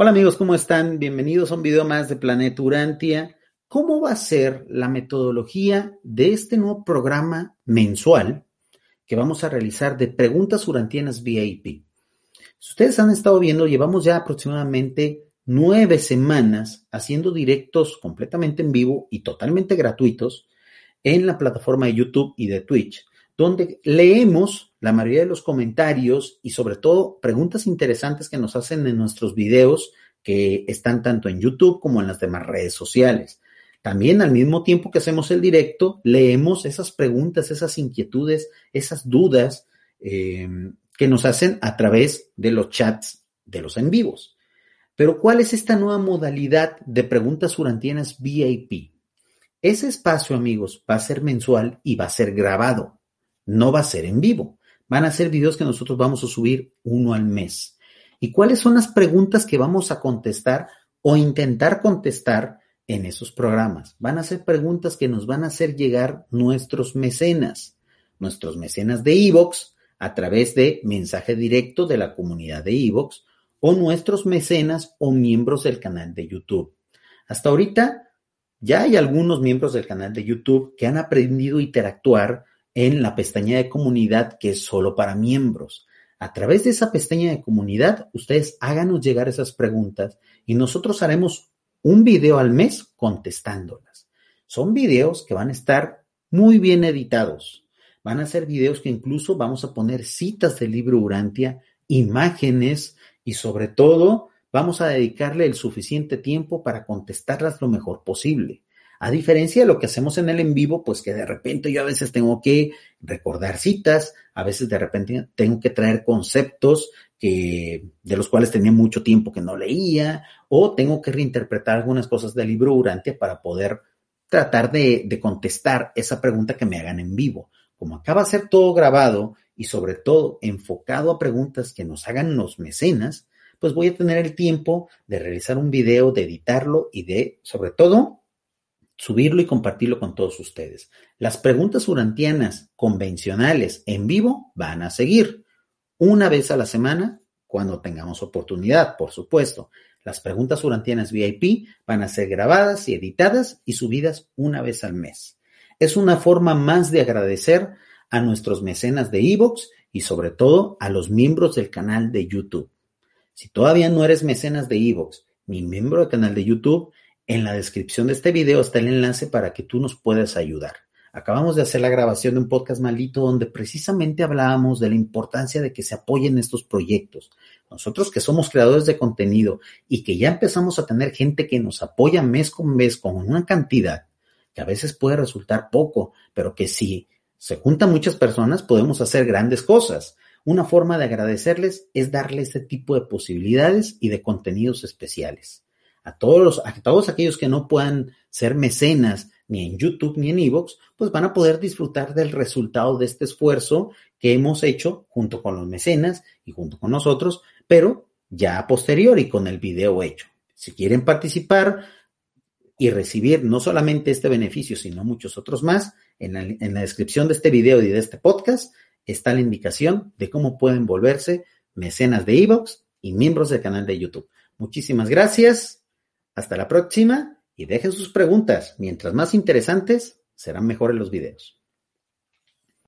Hola amigos, ¿cómo están? Bienvenidos a un video más de Planeta Urantia. ¿Cómo va a ser la metodología de este nuevo programa mensual que vamos a realizar de preguntas urantianas VIP? Si ustedes han estado viendo, llevamos ya aproximadamente nueve semanas haciendo directos completamente en vivo y totalmente gratuitos en la plataforma de YouTube y de Twitch, donde leemos la mayoría de los comentarios y sobre todo preguntas interesantes que nos hacen en nuestros videos que están tanto en YouTube como en las demás redes sociales. También al mismo tiempo que hacemos el directo, leemos esas preguntas, esas inquietudes, esas dudas eh, que nos hacen a través de los chats de los en vivos. Pero ¿cuál es esta nueva modalidad de preguntas urantianas VIP? Ese espacio, amigos, va a ser mensual y va a ser grabado. No va a ser en vivo. Van a ser videos que nosotros vamos a subir uno al mes. ¿Y cuáles son las preguntas que vamos a contestar o intentar contestar en esos programas? Van a ser preguntas que nos van a hacer llegar nuestros mecenas, nuestros mecenas de Evox a través de mensaje directo de la comunidad de Evox o nuestros mecenas o miembros del canal de YouTube. Hasta ahorita ya hay algunos miembros del canal de YouTube que han aprendido a interactuar en la pestaña de comunidad que es solo para miembros. A través de esa pestaña de comunidad, ustedes háganos llegar esas preguntas y nosotros haremos un video al mes contestándolas. Son videos que van a estar muy bien editados. Van a ser videos que incluso vamos a poner citas del libro Urantia, imágenes y sobre todo vamos a dedicarle el suficiente tiempo para contestarlas lo mejor posible. A diferencia de lo que hacemos en el en vivo, pues que de repente yo a veces tengo que recordar citas, a veces de repente tengo que traer conceptos que, de los cuales tenía mucho tiempo que no leía, o tengo que reinterpretar algunas cosas del libro Urantia para poder tratar de, de contestar esa pregunta que me hagan en vivo. Como acaba de ser todo grabado y sobre todo enfocado a preguntas que nos hagan los mecenas, pues voy a tener el tiempo de realizar un video, de editarlo y de, sobre todo, subirlo y compartirlo con todos ustedes. Las preguntas urantianas convencionales en vivo van a seguir una vez a la semana cuando tengamos oportunidad, por supuesto. Las preguntas urantianas VIP van a ser grabadas y editadas y subidas una vez al mes. Es una forma más de agradecer a nuestros mecenas de Evox y sobre todo a los miembros del canal de YouTube. Si todavía no eres mecenas de Evox ni miembro del canal de YouTube, en la descripción de este video está el enlace para que tú nos puedas ayudar. Acabamos de hacer la grabación de un podcast maldito donde precisamente hablábamos de la importancia de que se apoyen estos proyectos. Nosotros que somos creadores de contenido y que ya empezamos a tener gente que nos apoya mes con mes con una cantidad que a veces puede resultar poco, pero que si se juntan muchas personas podemos hacer grandes cosas. Una forma de agradecerles es darle este tipo de posibilidades y de contenidos especiales. A todos, a todos aquellos que no puedan ser mecenas ni en YouTube ni en Evox, pues van a poder disfrutar del resultado de este esfuerzo que hemos hecho junto con los mecenas y junto con nosotros, pero ya a posteriori con el video hecho. Si quieren participar y recibir no solamente este beneficio, sino muchos otros más, en la, en la descripción de este video y de este podcast está la indicación de cómo pueden volverse mecenas de Evox y miembros del canal de YouTube. Muchísimas gracias. Hasta la próxima y dejen sus preguntas. Mientras más interesantes, serán mejores los videos.